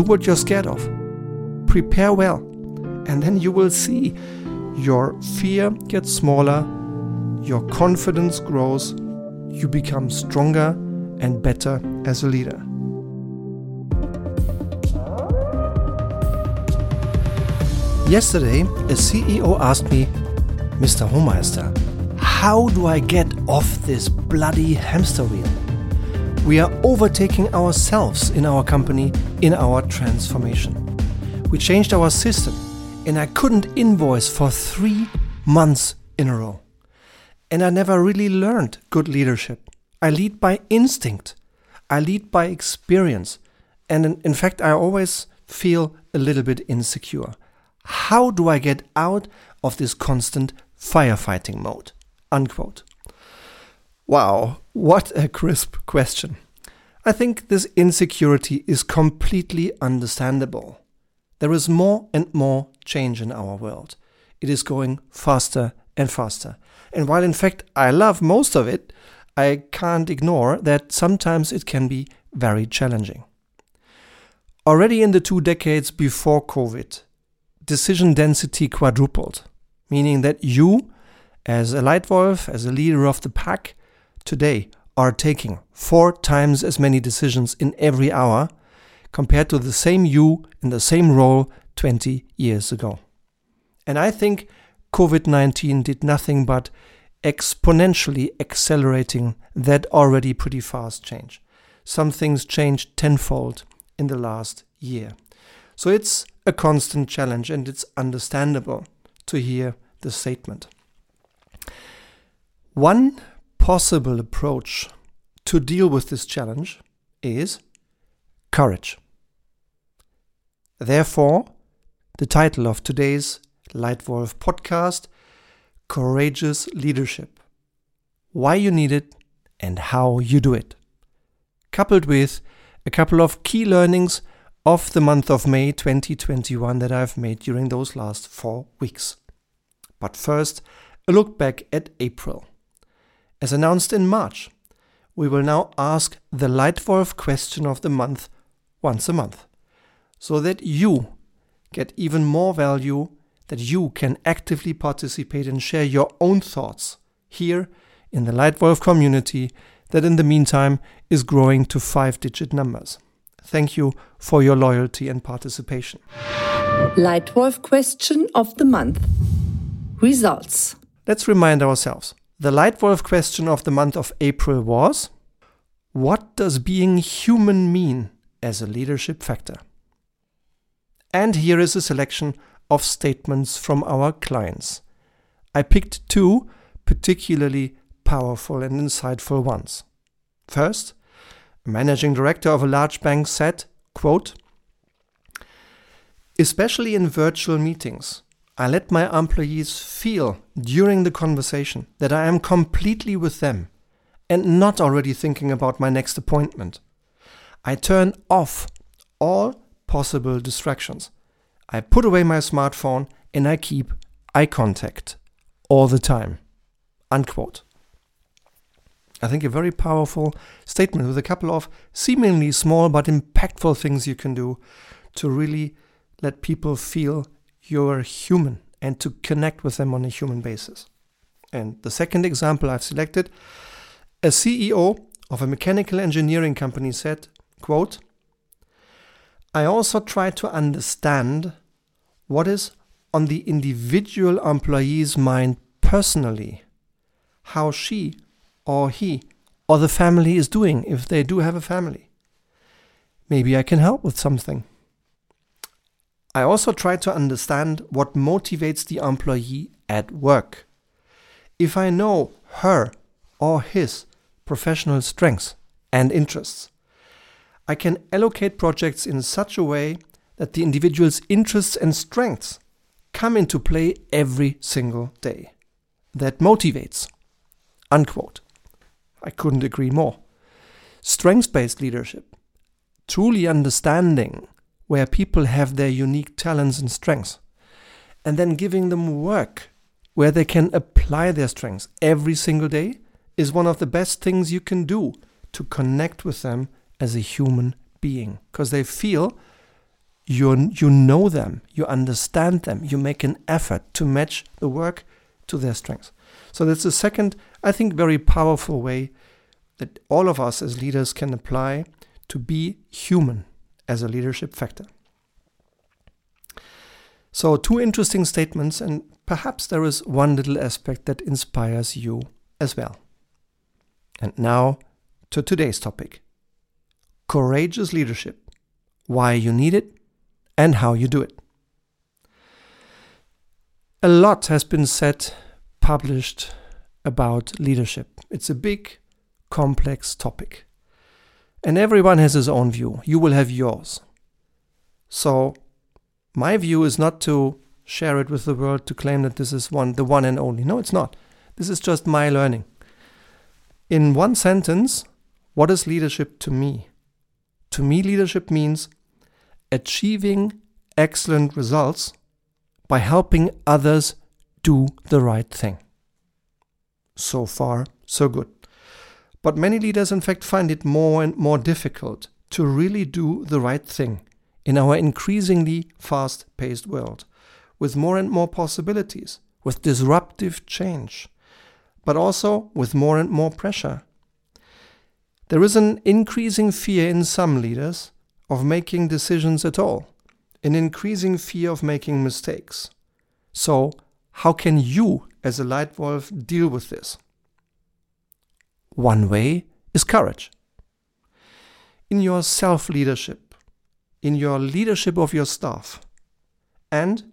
do what you're scared of. Prepare well, and then you will see your fear gets smaller, your confidence grows, you become stronger and better as a leader. Yesterday, a CEO asked me, Mr. Hohmeister, how do I get off this bloody hamster wheel? We are overtaking ourselves in our company in our transformation. We changed our system, and I couldn't invoice for three months in a row. And I never really learned good leadership. I lead by instinct, I lead by experience. And in, fact, I always feel a little bit insecure. How do I get out of this constant firefighting mode? Unquote. Wow, what a crisp question. I think this insecurity is completely understandable. There is more and more change in our world. It is going faster and faster. And while in fact I love most of it, I can't ignore that sometimes it can be very challenging. Already in the two decades before COVID, decision density quadrupled, meaning that you, as a Leitwolf, as a leader of the pack, today are taking four times as many decisions in every hour compared to the same you in the same role 20 years ago. And I think COVID 19 did nothing but exponentially accelerating that already pretty fast change. Some things changed tenfold in the last year. So it's a constant challenge, and it's understandable to hear the statement. One possible approach to deal with this challenge is courage. Therefore, the title of today's Leitwolf podcast Courageous Leadership Why you need it and how you do it. Coupled with a couple of key learnings of the month of May 2021 that I've made during those last four weeks. But first, a look back at April. As announced in March, we will now ask the Leitwolf question of the month once a month, so that you get even more value, that you can actively participate and share your own thoughts here in the Leitwolf community that in the meantime is growing to five digit numbers. Thank you for your loyalty and participation. Leitwolf question of the month Results. Let's remind ourselves. The Leitwolf question of the month of April was What does being human mean as a leadership factor? And here is a selection of statements from our clients. I picked two particularly powerful and insightful ones. First, a managing director of a large bank said, quote, Especially in virtual meetings, I let my employees feel during the conversation that I am completely with them and not already thinking about my next appointment. I turn off all possible distractions. I put away my smartphone and I keep eye contact all the time. Unquote. I think a very powerful statement with a couple of seemingly small but impactful things you can do to really let people feel you're human and to connect with them on a human basis. And the second example I've selected, a CEO of a mechanical engineering company said, quote, I also try to understand what is on the individual employee's mind personally, how she or he or the family is doing if they do have a family. Maybe I can help with something. I also try to understand what motivates the employee at work. If I know her or his professional strengths and interests, I can allocate projects in such a way that the individual's interests and strengths come into play every single day. That motivates. Unquote. I couldn't agree more. Strengths based leadership, truly understanding where people have their unique talents and strengths, and then giving them work where they can apply their strengths every single day is one of the best things you can do to connect with them as a human being because they feel you, you know them, you understand them, you make an effort to match the work to their strengths. So that's the second, I think, very powerful way that all of us as leaders can apply to be human as a leadership factor. So, two interesting statements, and perhaps there is one little aspect that inspires you as well. And now to today's topic courageous leadership, why you need it, and how you do it. A lot has been said, published about leadership. It's a big, complex topic. And everyone has his own view. You will have yours. So, my view is not to share it with the world to claim that this is one the one and only. No, it's not. This is just my learning. In one sentence, what is leadership to me? To me, leadership means achieving excellent results by helping others do the right thing. So far, so good. But many leaders, in fact, find it more and more difficult to really do the right thing in our increasingly fast paced world, with more and more possibilities, with disruptive change, but also with more and more pressure. There is an increasing fear in some leaders of making decisions at all, an increasing fear of making mistakes. So, how can you, as a Leitwolf, deal with this? One way is courage. In your self leadership, in your leadership of your staff, and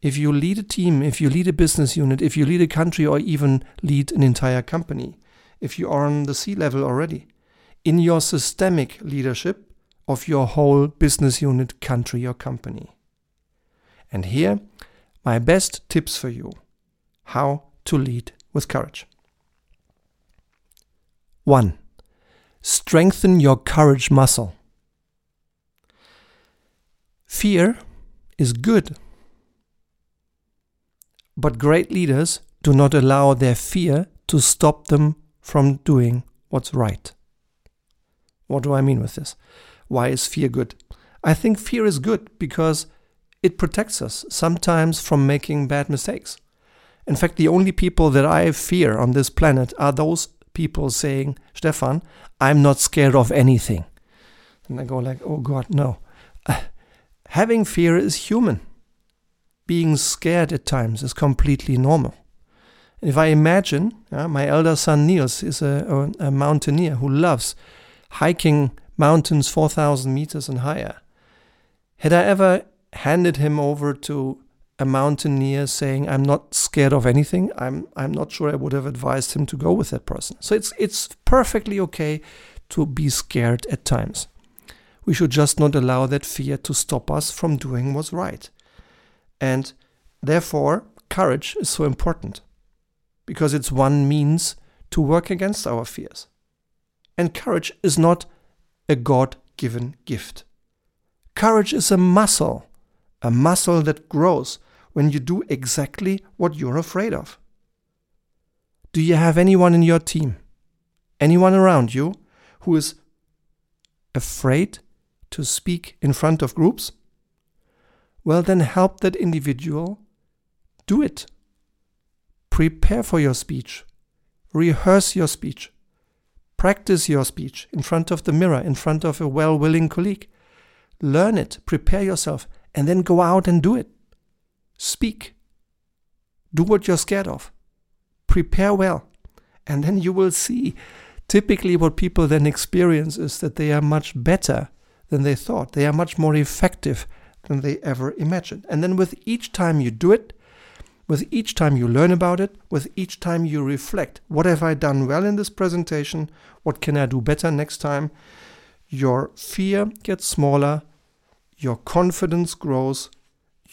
if you lead a team, if you lead a business unit, if you lead a country, or even lead an entire company, if you are on the C level already, in your systemic leadership of your whole business unit, country, or company. And here, my best tips for you how to lead with courage. 1. Strengthen your courage muscle. Fear is good. But great leaders do not allow their fear to stop them from doing what's right. What do I mean with this? Why is fear good? I think fear is good because it protects us sometimes from making bad mistakes. In fact, the only people that I fear on this planet are those people saying, Stefan, I'm not scared of anything. And I go like, oh God, no. Uh, having fear is human. Being scared at times is completely normal. If I imagine, uh, my elder son Niels is a, a, a mountaineer who loves hiking mountains 4,000 meters and higher. Had I ever handed him over to a mountaineer saying, "I'm not scared of anything," I'm I'm not sure I would have advised him to go with that person. So it's it's perfectly okay to be scared at times. We should just not allow that fear to stop us from doing what's right. And therefore, courage is so important because it's one means to work against our fears. And courage is not a God given gift. Courage is a muscle, a muscle that grows when you do exactly what you're afraid of? Do you have anyone in your team, anyone around you, who is afraid to speak in front of groups? Well, then help that individual do it. Prepare for your speech. Rehearse your speech. Practice your speech in front of the mirror, in front of a well willing colleague. Learn it, prepare yourself, and then go out and do it. Speak. Do what you're scared of. Prepare well. And then you will see. Typically, what people then experience is that they are much better than they thought. They are much more effective than they ever imagined. And then with each time you do it, with each time you learn about it, with each time you reflect, what have I done well in this presentation? What can I do better next time? Your fear gets smaller, your confidence grows,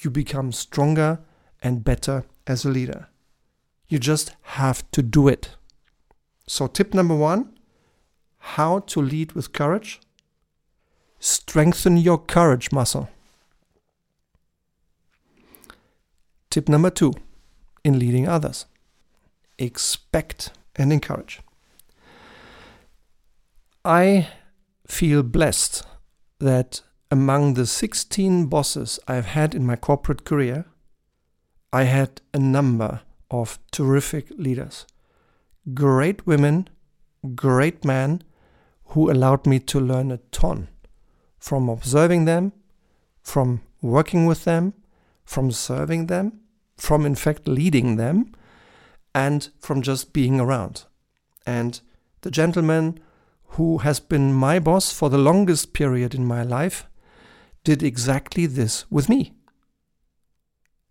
you become stronger and better as a leader. You just have to do it. So, tip number one how to lead with courage. Strengthen your courage muscle. Tip number two in leading others expect and encourage. I feel blessed that among the 16 bosses I've had in my corporate career, I had a number of terrific leaders. Great women, great men who allowed me to learn a ton from observing them, from working with them, from serving them, from in fact leading them, and from just being around. And the gentleman who has been my boss for the longest period in my life did exactly this with me.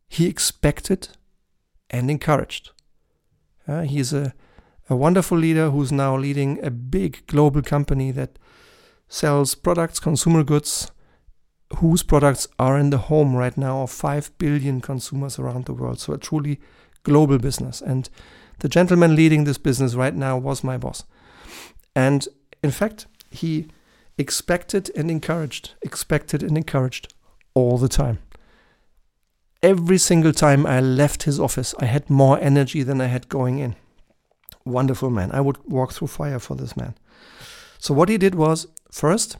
He expected and encouraged. Uh, he's a, a wonderful leader who's now leading a big global company that sells products, consumer goods, whose products are in the home right now of 5 billion consumers around the world. So a truly global business. And the gentleman leading this business right now was my boss. And in fact, he expected and encouraged, expected and encouraged all the time. Every single time I left his office, I had more energy than I had going in. Wonderful man. I would walk through fire for this man. So, what he did was first,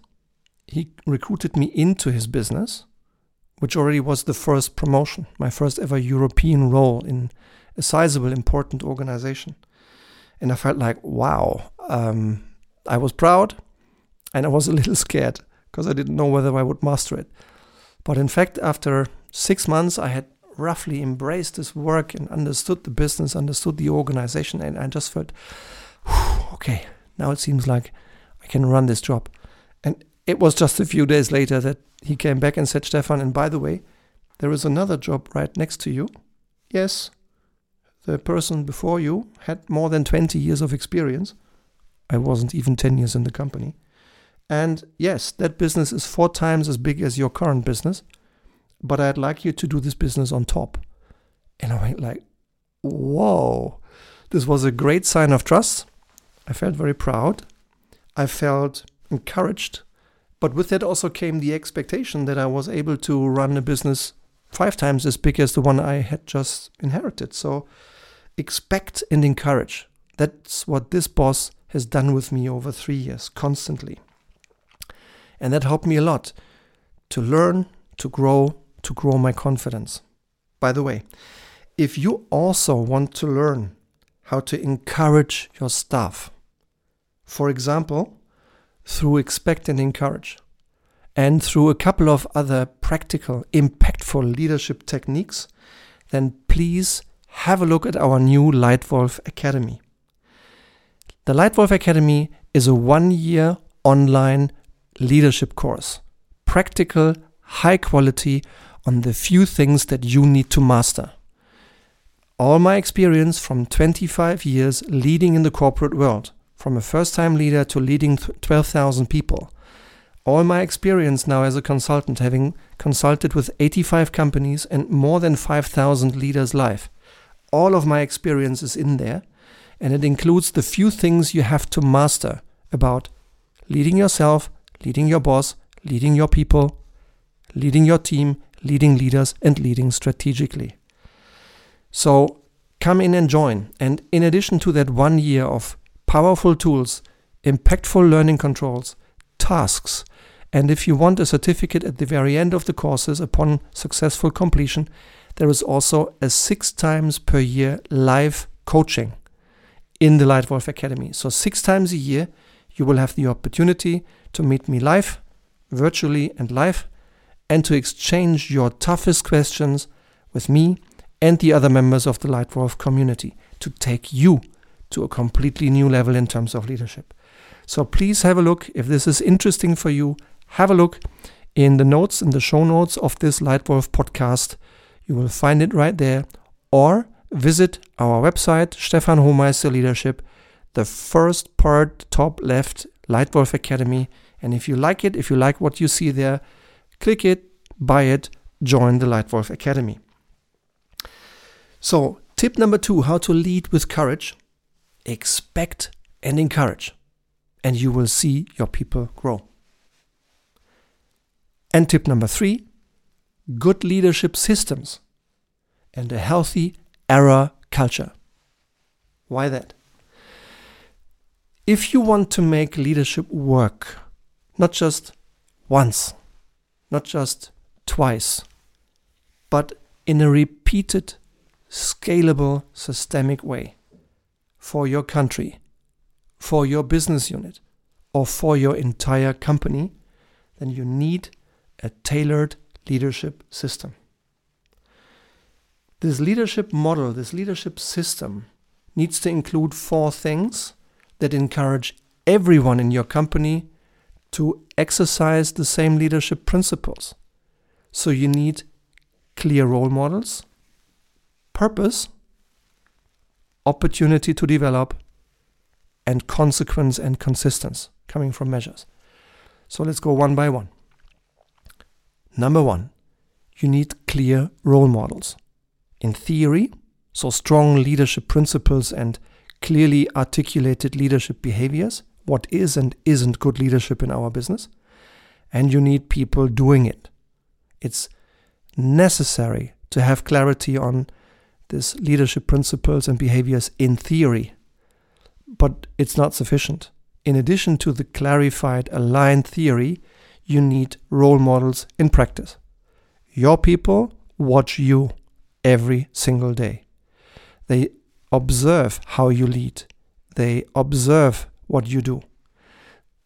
he recruited me into his business, which already was the first promotion, my first ever European role in a sizable, important organization. And I felt like, wow, um, I was proud and I was a little scared because I didn't know whether I would master it. But in fact, after six months, I had roughly embraced this work and understood the business, understood the organization, and I just felt, okay, now it seems like I can run this job. And it was just a few days later that he came back and said, Stefan, and by the way, there is another job right next to you. Yes, the person before you had more than 20 years of experience. I wasn't even 10 years in the company. And yes, that business is four times as big as your current business, but I'd like you to do this business on top. And I went like, whoa, this was a great sign of trust. I felt very proud. I felt encouraged. But with that also came the expectation that I was able to run a business five times as big as the one I had just inherited. So expect and encourage. That's what this boss has done with me over three years, constantly. And that helped me a lot to learn, to grow, to grow my confidence. By the way, if you also want to learn how to encourage your staff, for example, through expect and encourage, and through a couple of other practical, impactful leadership techniques, then please have a look at our new Leitwolf Academy. The Leitwolf Academy is a one year online leadership course, practical, high quality on the few things that you need to master. All my experience from 25 years leading in the corporate world, from a first time leader to leading 12,000 people. All my experience now as a consultant, having consulted with 85 companies and more than 5,000 leaders live. All of my experience is in there, and it includes the few things you have to master about leading yourself, leading your boss, leading your people, leading your team, leading leaders, and leading strategically. So come in and join. And in addition to that one year of powerful tools, impactful learning controls, tasks, and if you want a certificate at the very end of the courses upon successful completion, there is also a six times per year live coaching in the Leitwolf Academy. So, six times a year, you will have the opportunity to meet me live, virtually and live, and to exchange your toughest questions with me and the other members of the Leitwolf community to take you to a completely new level in terms of leadership. So please have a look. If this is interesting for you, have a look in the notes, in the show notes of this Leitwolf podcast. You will find it right there. Or visit our website, Stefan the first part, top left, Leitwolf Academy. And if you like it, if you like what you see there, click it, buy it, join the Leitwolf Academy. So, tip number two how to lead with courage expect and encourage, and you will see your people grow. And tip number three good leadership systems and a healthy error culture. Why that? If you want to make leadership work, not just once, not just twice, but in a repeated, scalable, systemic way for your country, for your business unit, or for your entire company, then you need a tailored leadership system. This leadership model, this leadership system, needs to include four things that encourage everyone in your company to exercise the same leadership principles. So you need clear role models, purpose, opportunity to develop, and consequence and consistency coming from measures. So let's go one by one. Number one, you need clear role models. In theory, so strong leadership principles and clearly articulated leadership behaviors, what is and isn't good leadership in our business, and you need people doing it. It's necessary to have clarity on these leadership principles and behaviors in theory, but it's not sufficient. In addition to the clarified, aligned theory, you need role models in practice. Your people watch you every single day. They observe how you lead, they observe what you do,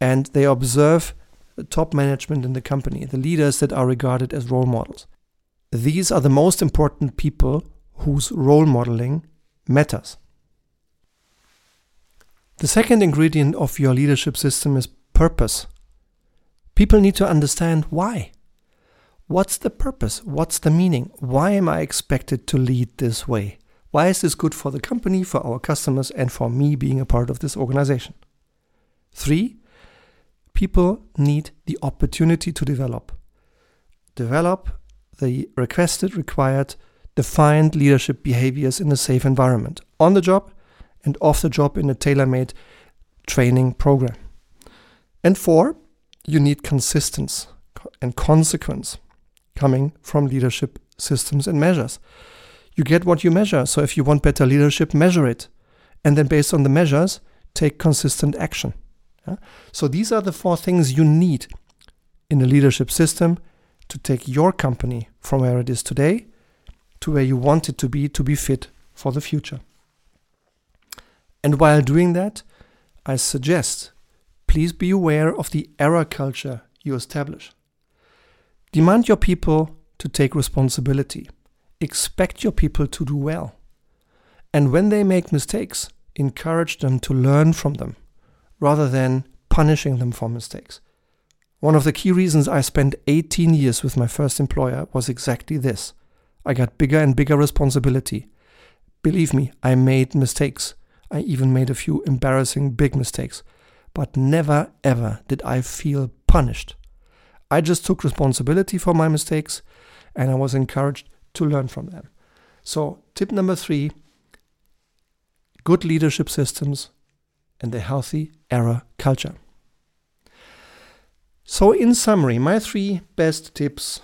and they observe the top management in the company, the leaders that are regarded as role models. These are the most important people whose role modeling matters. The second ingredient of your leadership system is purpose. People need to understand why. What's the purpose? What's the meaning? Why am I expected to lead this way? Why is this good for the company, for our customers, and for me being a part of this organization? Three, people need the opportunity to develop. Develop the requested, required, defined leadership behaviors in a safe environment, on the job and off the job in a tailor made training program. And four, you need consistency and consequence coming from leadership systems and measures. You get what you measure. So if you want better leadership, measure it. And then based on the measures, take consistent action. Yeah? So these are the four things you need in a leadership system to take your company from where it is today to where you want it to be to be fit for the future. And while doing that, I suggest please be aware of the error culture you establish. Demand your people to take responsibility. Expect your people to do well. And when they make mistakes, encourage them to learn from them rather than punishing them for mistakes. One of the key reasons I spent 18 years with my first employer was exactly this. I got bigger and bigger responsibility. Believe me, I made mistakes. I even made a few embarrassing big mistakes. But never ever did I feel punished. I just took responsibility for my mistakes and I was encouraged to learn from them. So, tip number three good leadership systems and a healthy error culture. So, in summary, my three best tips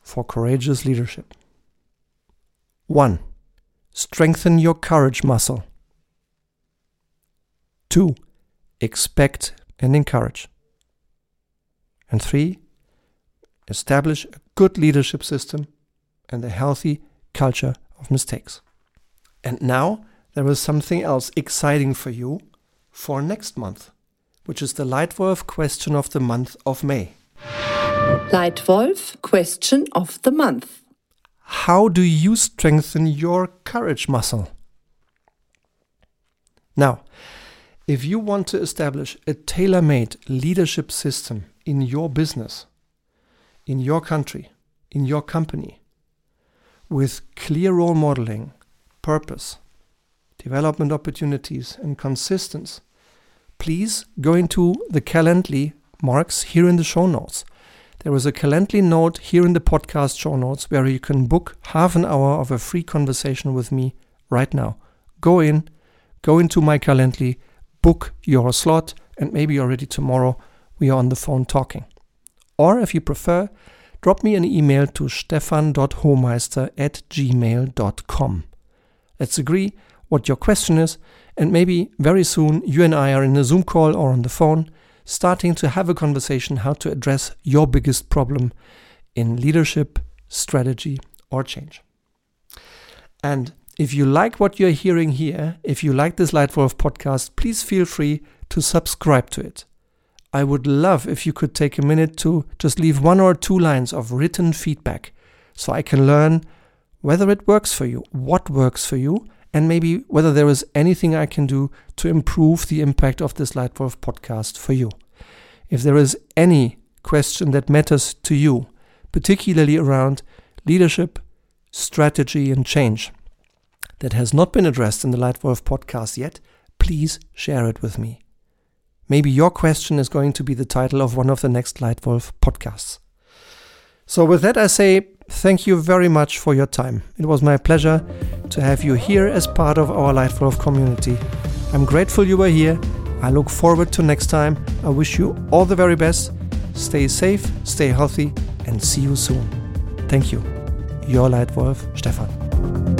for courageous leadership. One, strengthen your courage muscle. Two, expect and encourage. And three, establish a good leadership system and a healthy culture of mistakes. And now there is something else exciting for you for next month, which is the Leitwolf question of the month of May. Leitwolf question of the month. How do you strengthen your courage muscle? Now, if you want to establish a tailor made leadership system in your business, in your country, in your company, with clear role modeling, purpose, development opportunities, and consistency, please go into the Calendly marks here in the show notes. There is a Calendly note here in the podcast show notes where you can book half an hour of a free conversation with me right now. Go in, go into my Calendly, book your slot, and maybe already tomorrow we are on the phone talking. Or if you prefer, drop me an email to stefan.hohmeister at gmail.com. Let's agree what your question is, and maybe very soon you and I are in a Zoom call or on the phone, starting to have a conversation how to address your biggest problem in leadership, strategy, or change. And if you like what you're hearing here, if you like this Leitwolf podcast, please feel free to subscribe to it. I would love if you could take a minute to just leave one or two lines of written feedback so I can learn whether it works for you, what works for you, and maybe whether there is anything I can do to improve the impact of this Leitwolf podcast for you. If there is any question that matters to you, particularly around leadership, strategy, and change, that has not been addressed in the Leitwolf podcast yet, please share it with me. Maybe your question is going to be the title of one of the next Leitwolf podcasts. So, with that, I say thank you very much for your time. It was my pleasure to have you here as part of our Leitwolf community. I'm grateful you were here. I look forward to next time. I wish you all the very best. Stay safe, stay healthy, and see you soon. Thank you. Your Leitwolf, Stefan.